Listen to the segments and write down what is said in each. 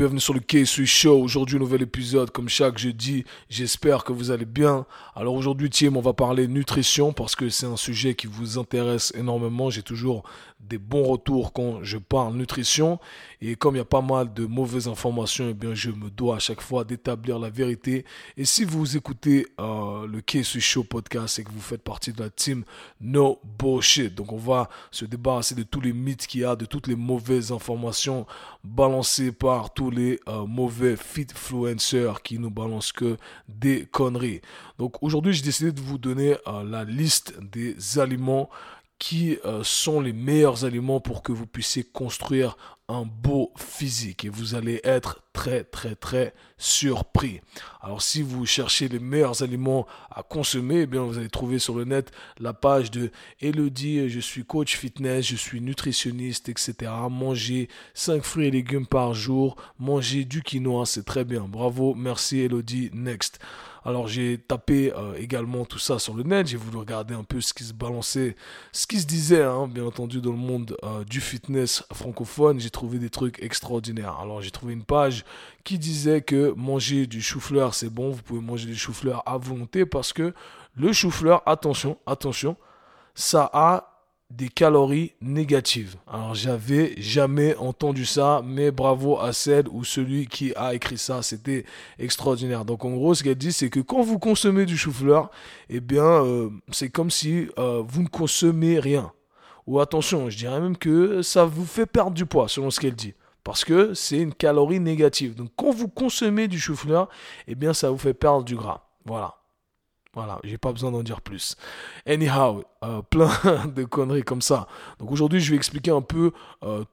bienvenue sur le K-Sui Show. Aujourd'hui, nouvel épisode, comme chaque jeudi. J'espère que vous allez bien. Alors aujourd'hui, Tim, on va parler nutrition parce que c'est un sujet qui vous intéresse énormément. J'ai toujours des bons retours quand je parle nutrition. Et comme il y a pas mal de mauvaises informations, eh bien, je me dois à chaque fois d'établir la vérité. Et si vous écoutez euh, le K-Sui Show podcast et que vous faites partie de la team No Bullshit, donc on va se débarrasser de tous les mythes qu'il y a, de toutes les mauvaises informations balancées par tous les euh, mauvais fitfluencers qui nous balancent que des conneries. Donc aujourd'hui, j'ai décidé de vous donner euh, la liste des aliments qui euh, sont les meilleurs aliments pour que vous puissiez construire beau physique et vous allez être très très très surpris. Alors si vous cherchez les meilleurs aliments à consommer, eh bien vous allez trouver sur le net la page de Elodie, je suis coach fitness, je suis nutritionniste, etc. Manger 5 fruits et légumes par jour, manger du quinoa, c'est très bien. Bravo, merci Elodie, next. Alors j'ai tapé euh, également tout ça sur le net, j'ai voulu regarder un peu ce qui se balançait, ce qui se disait, hein, bien entendu, dans le monde euh, du fitness francophone. J'ai des trucs extraordinaires. Alors j'ai trouvé une page qui disait que manger du chou-fleur c'est bon, vous pouvez manger du chou-fleur à volonté parce que le chou-fleur, attention, attention, ça a des calories négatives. Alors j'avais jamais entendu ça, mais bravo à celle ou celui qui a écrit ça, c'était extraordinaire. Donc en gros, ce qu'elle dit, c'est que quand vous consommez du chou-fleur, eh bien, euh, c'est comme si euh, vous ne consommez rien. Ou attention, je dirais même que ça vous fait perdre du poids, selon ce qu'elle dit. Parce que c'est une calorie négative. Donc quand vous consommez du chou-fleur, eh bien, ça vous fait perdre du gras. Voilà. Voilà, j'ai pas besoin d'en dire plus. Anyhow, euh, plein de conneries comme ça. Donc aujourd'hui, je vais expliquer un peu euh,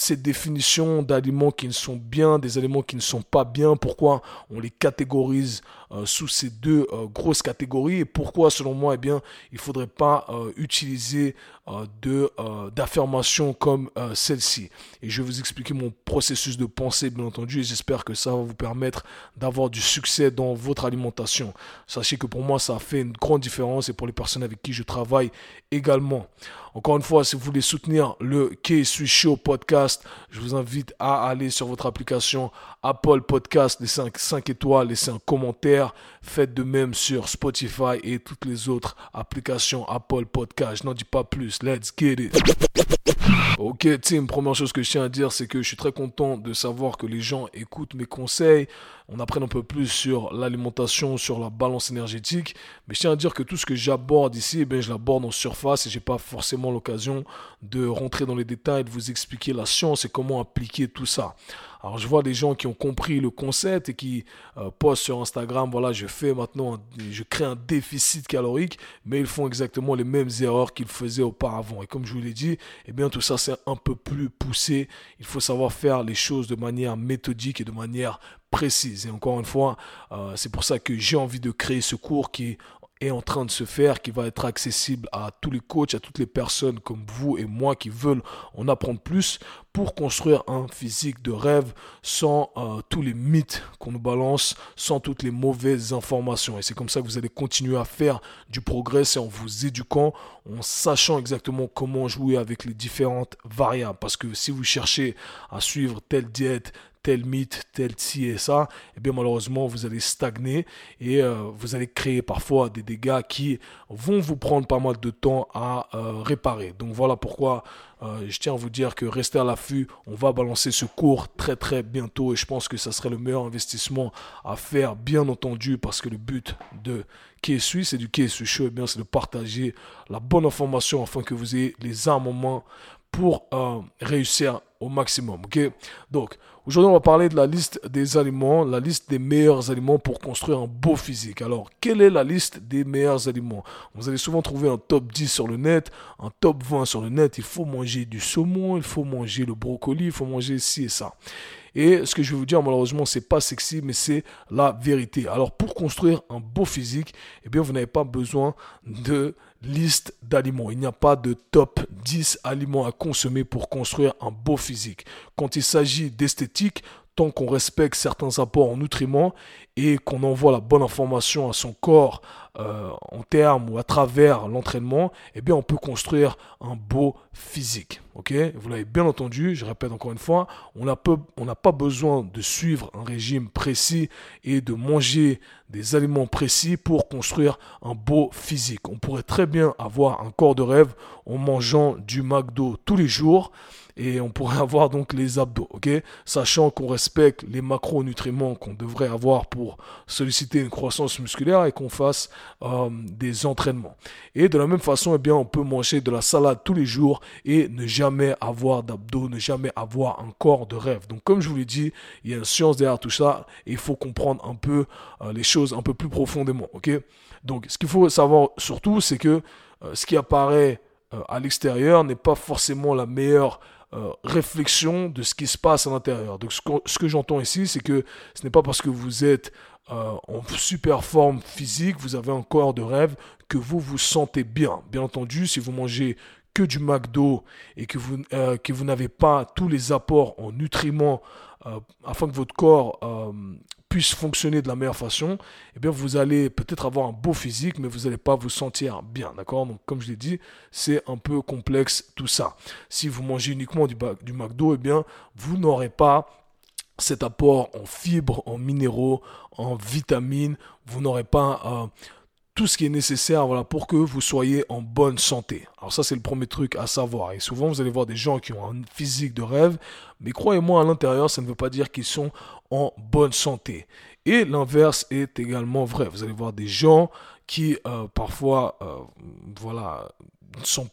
ces définitions d'aliments qui ne sont bien, des aliments qui ne sont pas bien, pourquoi on les catégorise euh, sous ces deux euh, grosses catégories et pourquoi selon moi eh bien il faudrait pas euh, utiliser de d'affirmations comme celle-ci. Et je vais vous expliquer mon processus de pensée bien entendu et j'espère que ça va vous permettre d'avoir du succès dans votre alimentation. Sachez que pour moi ça fait une grande différence et pour les personnes avec qui je travaille également encore une fois, si vous voulez soutenir le K-Sui Show podcast, je vous invite à aller sur votre application Apple Podcast, laissez 5 étoiles, laissez un commentaire. Faites de même sur Spotify et toutes les autres applications Apple Podcast. Je n'en dis pas plus. Let's get it. Ok, Tim, première chose que je tiens à dire, c'est que je suis très content de savoir que les gens écoutent mes conseils. On apprenne un peu plus sur l'alimentation, sur la balance énergétique. Mais je tiens à dire que tout ce que j'aborde ici, eh je l'aborde en surface et j'ai pas forcément l'occasion de rentrer dans les détails, de vous expliquer la science et comment appliquer tout ça. Alors je vois des gens qui ont compris le concept et qui euh, postent sur Instagram, voilà, je fais maintenant, je crée un déficit calorique, mais ils font exactement les mêmes erreurs qu'ils faisaient auparavant. Et comme je vous l'ai dit, eh bien tout ça c'est un peu plus poussé. Il faut savoir faire les choses de manière méthodique et de manière précise. Et encore une fois, euh, c'est pour ça que j'ai envie de créer ce cours qui est en train de se faire, qui va être accessible à tous les coachs, à toutes les personnes comme vous et moi qui veulent en apprendre plus pour construire un physique de rêve sans euh, tous les mythes qu'on nous balance, sans toutes les mauvaises informations. Et c'est comme ça que vous allez continuer à faire du progrès, c'est en vous éduquant, en sachant exactement comment jouer avec les différentes variables. Parce que si vous cherchez à suivre telle diète, tel mythe, tel ci et ça, eh bien malheureusement vous allez stagner et euh, vous allez créer parfois des dégâts qui vont vous prendre pas mal de temps à euh, réparer. Donc voilà pourquoi euh, je tiens à vous dire que restez à l'affût, on va balancer ce cours très très bientôt et je pense que ça serait le meilleur investissement à faire bien entendu parce que le but de KSU, c'est du KSU Show, eh c'est de partager la bonne information afin que vous ayez les armements pour réussir au maximum. Ok? Donc, aujourd'hui, on va parler de la liste des aliments, la liste des meilleurs aliments pour construire un beau physique. Alors, quelle est la liste des meilleurs aliments? Vous allez souvent trouver un top 10 sur le net, un top 20 sur le net. Il faut manger du saumon, il faut manger le brocoli, il faut manger ci et ça. Et ce que je vais vous dire, malheureusement, c'est pas sexy, mais c'est la vérité. Alors, pour construire un beau physique, eh bien, vous n'avez pas besoin de liste d'aliments. Il n'y a pas de top 10 aliments à consommer pour construire un beau physique. Quand il s'agit d'esthétique, tant qu'on respecte certains apports en nutriments et qu'on envoie la bonne information à son corps euh, en termes ou à travers l'entraînement, eh bien on peut construire un beau physique. Vous l'avez bien entendu, je répète encore une fois, on n'a pas besoin de suivre un régime précis et de manger des aliments précis pour construire un beau physique. On pourrait très bien avoir un corps de rêve en mangeant du McDo tous les jours et on pourrait avoir donc les abdos, ok? Sachant qu'on respecte les macronutriments qu'on devrait avoir pour solliciter une croissance musculaire et qu'on fasse euh, des entraînements. Et de la même façon, eh bien, on peut manger de la salade tous les jours et ne jamais avoir d'abdos, ne jamais avoir un corps de rêve. Donc, comme je vous l'ai dit, il y a une science derrière tout ça et il faut comprendre un peu euh, les choses un peu plus profondément, ok? Donc, ce qu'il faut savoir surtout, c'est que euh, ce qui apparaît à l'extérieur n'est pas forcément la meilleure euh, réflexion de ce qui se passe à l'intérieur. Donc ce que, j'entends ici, c'est que ce n'est pas parce que vous êtes euh, en super forme physique, vous avez un corps de rêve, que vous vous sentez bien. Bien entendu, si vous mangez que du McDo et que vous, euh, que vous n'avez pas tous les apports en nutriments afin que votre corps puisse fonctionner de la meilleure façon, eh bien vous allez peut-être avoir un beau physique, mais vous n'allez pas vous sentir bien, d'accord? Donc comme je l'ai dit, c'est un peu complexe tout ça. Si vous mangez uniquement du, du McDo, eh bien vous n'aurez pas cet apport en fibres, en minéraux, en vitamines, vous n'aurez pas euh, tout ce qui est nécessaire voilà, pour que vous soyez en bonne santé. Alors ça c'est le premier truc à savoir. Et souvent vous allez voir des gens qui ont un physique de rêve, mais croyez-moi à l'intérieur ça ne veut pas dire qu'ils sont en bonne santé. Et l'inverse est également vrai. Vous allez voir des gens qui euh, parfois, euh, voilà,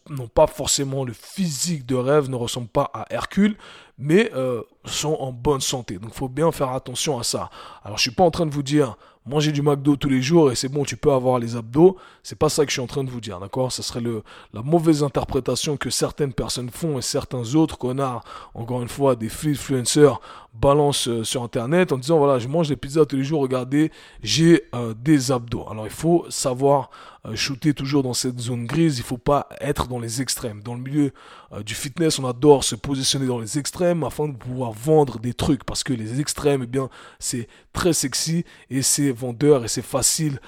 n'ont pas forcément le physique de rêve, ne ressemblent pas à Hercule, mais euh, sont en bonne santé. Donc il faut bien faire attention à ça. Alors je suis pas en train de vous dire manger du McDo tous les jours et c'est bon, tu peux avoir les abdos. C'est pas ça que je suis en train de vous dire, d'accord? Ce serait le, la mauvaise interprétation que certaines personnes font et certains autres connards, encore une fois, des influencers balancent euh, sur internet en disant voilà, je mange des pizzas tous les jours, regardez, j'ai des abdos. Alors il faut savoir euh, shooter toujours dans cette zone grise, il faut pas être dans les extrêmes. Dans le milieu du fitness, on adore se positionner dans les extrêmes afin de pouvoir vendre des trucs parce que les extrêmes, eh bien, c'est très sexy et c'est vendeur et c'est facile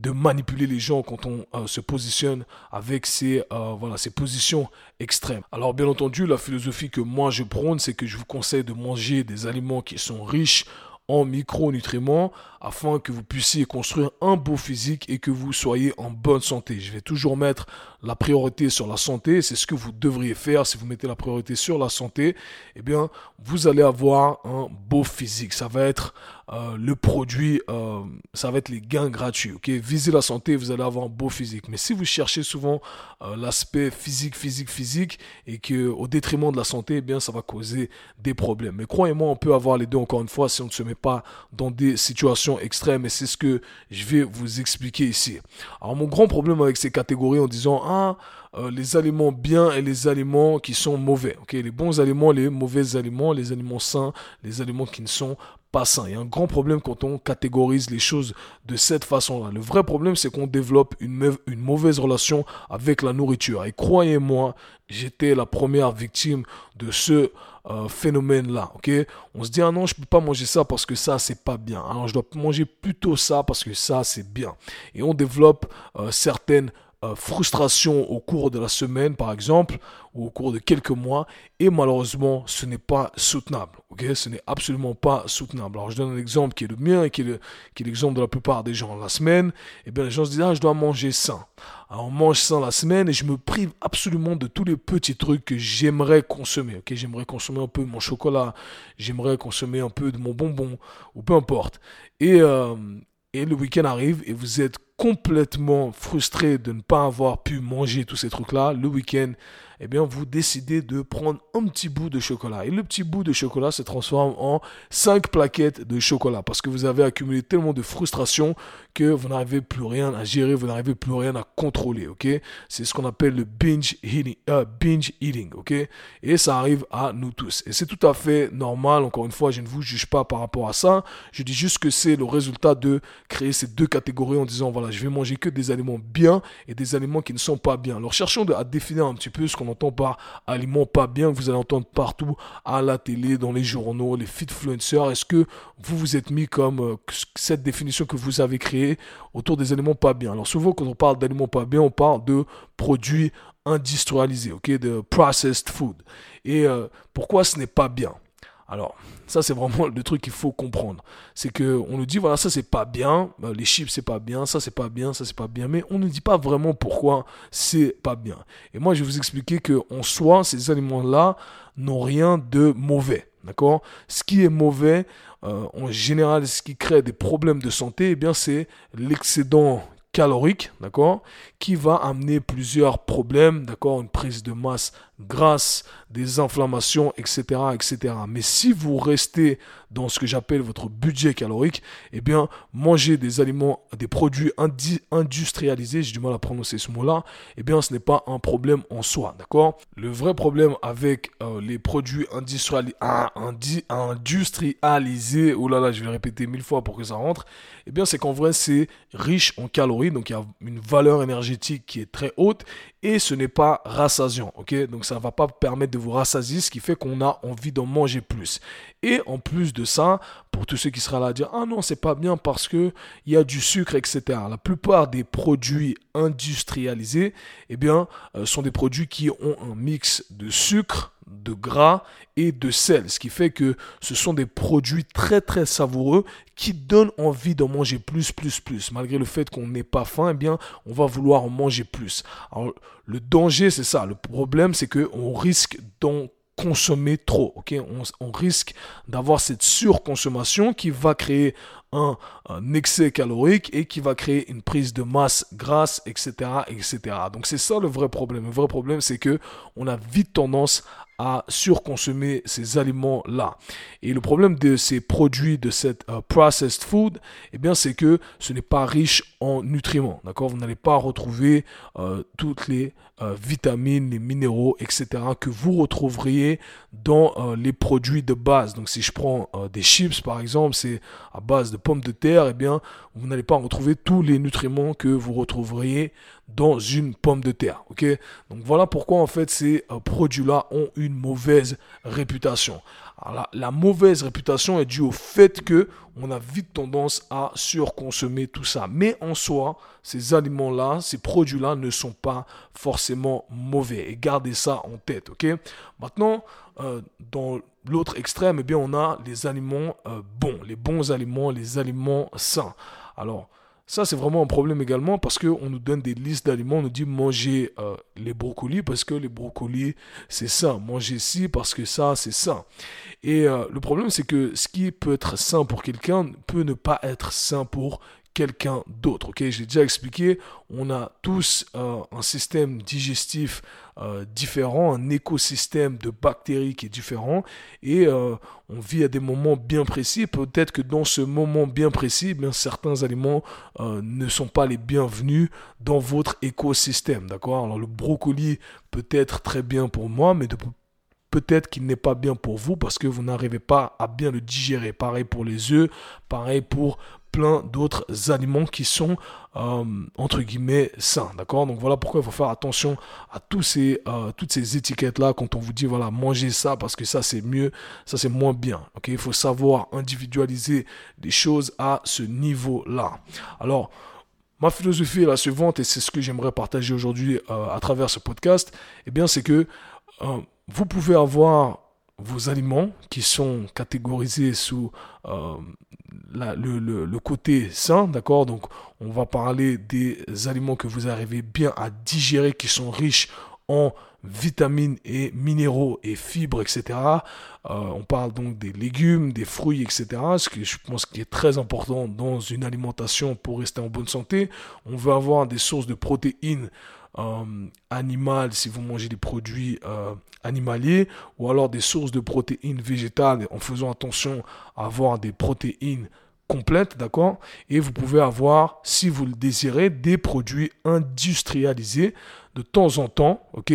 de manipuler les gens quand on euh, se positionne avec ces, euh, voilà, ces positions extrêmes. Alors bien entendu, la philosophie que moi je prône, c'est que je vous conseille de manger des aliments qui sont riches en micronutriments afin que vous puissiez construire un beau physique et que vous soyez en bonne santé. Je vais toujours mettre la priorité sur la santé, c'est ce que vous devriez faire si vous mettez la priorité sur la santé, eh bien vous allez avoir un beau physique. Ça va être euh, le produit, euh, ça va être les gains gratuits. Ok, visez la santé, vous allez avoir un beau physique. Mais si vous cherchez souvent euh, l'aspect physique, physique, physique, et que au détriment de la santé, eh bien ça va causer des problèmes. Mais croyez-moi, on peut avoir les deux encore une fois si on ne se met pas dans des situations extrêmes. Et c'est ce que je vais vous expliquer ici. Alors mon grand problème avec ces catégories en disant ah les aliments bien et les aliments qui sont mauvais. Ok, les bons aliments, les mauvais aliments, les aliments sains, les aliments qui ne sont pas sain. Il y a un grand problème quand on catégorise les choses de cette façon-là. Le vrai problème, c'est qu'on développe une, mauvaise relation avec la nourriture. Et croyez-moi, j'étais la première victime de ce euh, phénomène-là. Ok, on se dit ah non, je peux pas manger ça parce que ça c'est pas bien. Alors je dois manger plutôt ça parce que ça c'est bien. Et on développe euh, certaines euh, frustration au cours de la semaine, par exemple, ou au cours de quelques mois, et malheureusement, ce n'est pas soutenable. Ok, ce n'est absolument pas soutenable. Alors, je donne un exemple qui est le mien et qui est l'exemple de la plupart des gens. La semaine, et eh bien, les gens se disent ah, je dois manger sain. Alors, on mange sain la semaine et je me prive absolument de tous les petits trucs que j'aimerais consommer. Ok, j'aimerais consommer un peu mon chocolat, j'aimerais consommer un peu de mon bonbon, ou peu importe. Et, euh, et le week-end arrive et vous êtes complètement frustré de ne pas avoir pu manger tous ces trucs-là, le week-end, eh bien, vous décidez de prendre un petit bout de chocolat. Et le petit bout de chocolat se transforme en 5 plaquettes de chocolat parce que vous avez accumulé tellement de frustration que vous n'arrivez plus rien à gérer, vous n'arrivez plus rien à contrôler, ok? C'est ce qu'on appelle le binge eating, euh, binge eating, ok? Et ça arrive à nous tous. Et c'est tout à fait normal, encore une fois, je ne vous juge pas par rapport à ça, je dis juste que c'est le résultat de créer ces deux catégories en disant, voilà, je vais manger que des aliments bien et des aliments qui ne sont pas bien. Alors cherchons à définir un petit peu ce qu'on entend par aliments pas bien, vous allez entendre partout à la télé, dans les journaux, les fitfluencers Est-ce que vous vous êtes mis comme euh, cette définition que vous avez créée autour des aliments pas bien? Alors souvent quand on parle d'aliments pas bien, on parle de produits industrialisés, ok, de processed food. Et euh, pourquoi ce n'est pas bien? Alors, ça c'est vraiment le truc qu'il faut comprendre. C'est que on nous dit voilà, ça c'est pas bien, euh, les chips c'est pas bien, ça c'est pas bien, ça c'est pas bien, mais on ne dit pas vraiment pourquoi c'est pas bien. Et moi je vais vous expliquer que en soi, ces aliments-là n'ont rien de mauvais. D'accord? Ce qui est mauvais, euh, en général, ce qui crée des problèmes de santé, eh bien, c'est l'excédent calorique, d'accord, qui va amener plusieurs problèmes, d'accord, une prise de masse grasse, des inflammations, etc., etc. Mais si vous restez dans ce que j'appelle votre budget calorique, eh bien, manger des aliments, des produits industrialisés, j'ai du mal à prononcer ce mot-là, eh bien, ce n'est pas un problème en soi, d'accord? Le vrai problème avec euh, les produits ah, industrialisés, oh là là, je vais répéter mille fois pour que ça rentre, eh bien, c'est qu'en vrai, c'est riche en calories, donc il y a une valeur énergétique qui est très haute, et ce n'est pas rassasiant, ok? Donc ça va pas permettre de vous rassasier, ce qui fait qu'on a envie d'en manger plus. Et en plus de ça, pour tous ceux qui seraient là à dire ah non c'est pas bien parce que il y a du sucre etc. La plupart des produits industrialisés, eh bien, euh, sont des produits qui ont un mix de sucre, de gras et de sel, ce qui fait que ce sont des produits très très savoureux qui donnent envie d'en manger plus, plus, plus. Malgré le fait qu'on n'ait pas faim, eh bien, on va vouloir en manger plus. Alors, le danger, c'est ça. Le problème, c'est qu'on risque d'en consommer trop. ok? On, risque d'avoir cette surconsommation qui va créer un, excès calorique et qui va créer une prise de masse grasse, etc., etc. Donc c'est ça le vrai problème. Le vrai problème, c'est que on a vite tendance à surconsommer ces aliments-là. Et le problème de ces produits, de cette euh, processed food, eh bien, c'est que ce n'est pas riche en nutriments. D'accord? Vous n'allez pas retrouver euh, toutes les euh, vitamines, les minéraux, etc. que vous retrouveriez dans les produits de base. Donc, si je prends des chips, par exemple, c'est à base de pommes de terre, eh bien, vous n'allez pas retrouver tous les nutriments que vous retrouveriez dans une pomme de terre. Ok? Donc voilà pourquoi en fait ces euh, produits-là ont une mauvaise réputation. La, mauvaise réputation est due au fait que on a vite tendance à surconsommer tout ça. Mais en soi, ces aliments-là, ces produits-là ne sont pas forcément mauvais. Et gardez ça en tête. Ok? Maintenant, euh, dans l'autre extrême, eh bien, on a les aliments euh, bons, les bons aliments, les aliments sains. Alors, ça, c'est vraiment un problème également parce qu'on nous donne des listes d'aliments, on nous dit manger euh, les brocolis parce que les brocolis, c'est sain. Manger ci parce que ça, c'est sain. Et euh, le problème, c'est que ce qui peut être sain pour quelqu'un peut ne pas être sain pour quelqu'un d'autre. Ok, j'ai déjà expliqué. On a tous euh, un système digestif euh, différent, un écosystème de bactéries qui est différent, et euh, on vit à des moments bien précis. Peut-être que dans ce moment bien précis, bien certains aliments ne sont pas les bienvenus dans votre écosystème. D'accord? Alors le brocoli peut être très bien pour moi, mais peut-être qu'il n'est pas bien pour vous parce que vous n'arrivez pas à bien le digérer. Pareil pour les œufs, pareil pour plein d'autres aliments qui sont euh, entre guillemets sains d'accord? Donc voilà pourquoi il faut faire attention à tous ces euh, toutes ces étiquettes là quand on vous dit voilà mangez ça parce que ça c'est mieux ça c'est moins bien ok? Il faut savoir individualiser les choses à ce niveau là alors ma philosophie est la suivante et c'est ce que j'aimerais partager aujourd'hui euh, à travers ce podcast eh bien c'est que vous pouvez avoir vos aliments qui sont catégorisés sous le, côté sain, d'accord? Donc, on va parler des aliments que vous arrivez bien à digérer, qui sont riches en vitamines et minéraux et fibres, etc. Euh, on parle donc des légumes, des fruits, etc. Ce que je pense qui est très important dans une alimentation pour rester en bonne santé. On veut avoir des sources de protéines euh, animales si vous mangez des produits euh, animaliers ou alors des sources de protéines végétales en faisant attention à avoir des protéines complètes, d'accord? Et vous pouvez avoir, si vous le désirez, des produits industrialisés de temps en temps, ok?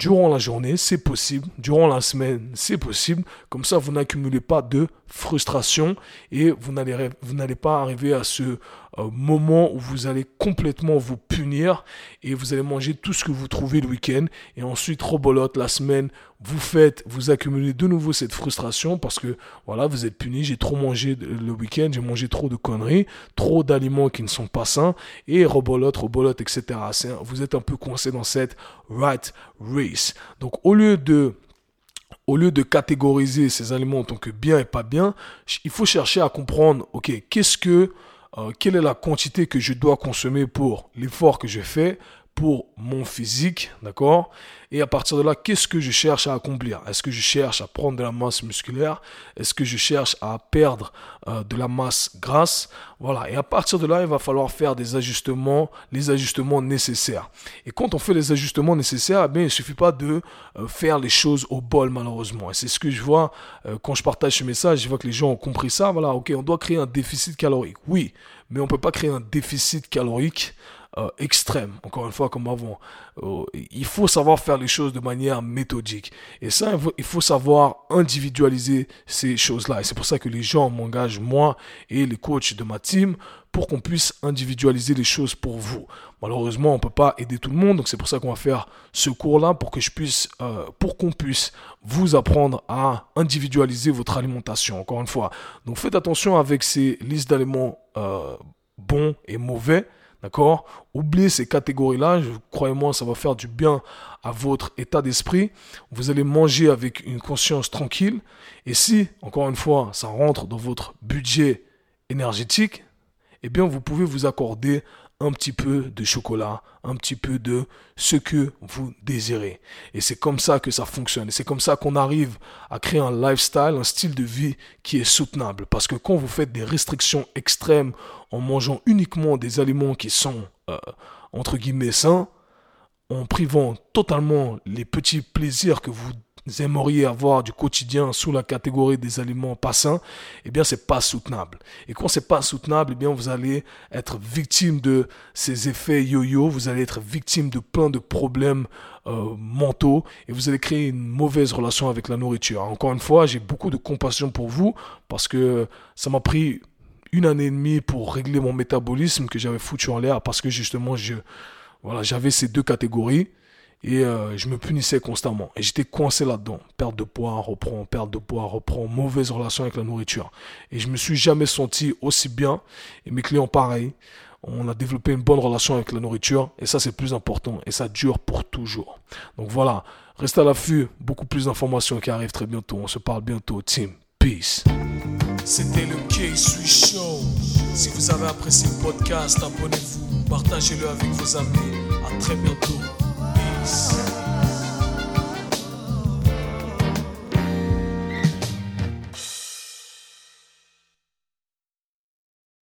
Durant la journée, c'est possible. Durant la semaine, c'est possible. Comme ça, vous n'accumulez pas de frustration et vous n'allez, pas arriver à ce euh, moment où vous allez complètement vous punir et vous allez manger tout ce que vous trouvez le week-end. Et ensuite rebolote la semaine vous faites vous accumulez de nouveau cette frustration parce que voilà vous êtes puni j'ai trop mangé le week-end j'ai mangé trop de conneries trop d'aliments qui ne sont pas sains et rebolote rebolote etc vous êtes un peu coincé dans cette right race. Donc au lieu de au lieu de catégoriser ces aliments en tant que bien et pas bien, il faut chercher à comprendre, ok, qu'est-ce que, euh, quelle est la quantité que je dois consommer pour l'effort que je fais, pour mon physique, d'accord? Et à partir de là, qu'est-ce que je cherche à accomplir? Est-ce que je cherche à prendre de la masse musculaire? Est-ce que je cherche à perdre euh, de la masse grasse? Voilà, et à partir de là, il va falloir faire des ajustements, les ajustements nécessaires. Et quand on fait les ajustements nécessaires, eh il ne suffit pas de euh, faire les choses au bol, malheureusement. Et c'est ce que je vois euh, quand je partage ce message, je vois que les gens ont compris ça. Voilà, ok, on doit créer un déficit calorique. Oui, mais on ne peut pas créer un déficit calorique euh, extrême, encore une fois comme avant. Euh, il faut savoir faire les choses de manière méthodique. Et ça, il faut savoir individualiser ces choses-là. Et c'est pour ça que les gens m'engagent, moi et les coachs de ma team, pour qu'on puisse individualiser les choses pour vous. Malheureusement, on ne peut pas aider tout le monde, donc c'est pour ça qu'on va faire ce cours-là pour que je puisse, euh, pour qu'on puisse vous apprendre à individualiser votre alimentation. Encore une fois, donc faites attention avec ces listes d'aliments bons et mauvais. D'accord? Oubliez ces catégories-là. Croyez-moi, ça va faire du bien à votre état d'esprit. Vous allez manger avec une conscience tranquille. Et si, encore une fois, ça rentre dans votre budget énergétique, eh bien, vous pouvez vous accorder un petit peu de chocolat, un petit peu de ce que vous désirez. Et c'est comme ça que ça fonctionne. Et c'est comme ça qu'on arrive à créer un lifestyle, un style de vie qui est soutenable. Parce que quand vous faites des restrictions extrêmes en mangeant uniquement des aliments qui sont, euh, entre guillemets, sains, en privant totalement les petits plaisirs que vous aimeriez avoir du quotidien sous la catégorie des aliments pas sains, eh bien c'est pas soutenable. Et quand c'est pas soutenable, eh bien vous allez être victime de ces effets yo-yo, vous allez être victime de plein de problèmes euh, mentaux et vous allez créer une mauvaise relation avec la nourriture. Encore une fois, j'ai beaucoup de compassion pour vous parce que ça m'a pris une année et demie pour régler mon métabolisme que j'avais foutu en l'air parce que justement je voilà, j'avais ces deux catégories et euh, je me punissais constamment. Et j'étais coincé là-dedans. Perte de poids, reprend, perte de poids, reprend, mauvaise relation avec la nourriture. Et je me suis jamais senti aussi bien. Et mes clients, pareil. On a développé une bonne relation avec la nourriture. Et ça, c'est plus important. Et ça dure pour toujours. Donc voilà. Restez à l'affût. Beaucoup plus d'informations qui arrivent très bientôt. On se parle bientôt. Team. Peace. C'était le K-Swiss Show. Si vous avez apprécié le podcast, abonnez-vous. Partagez-le avec vos amis. À très bientôt. us.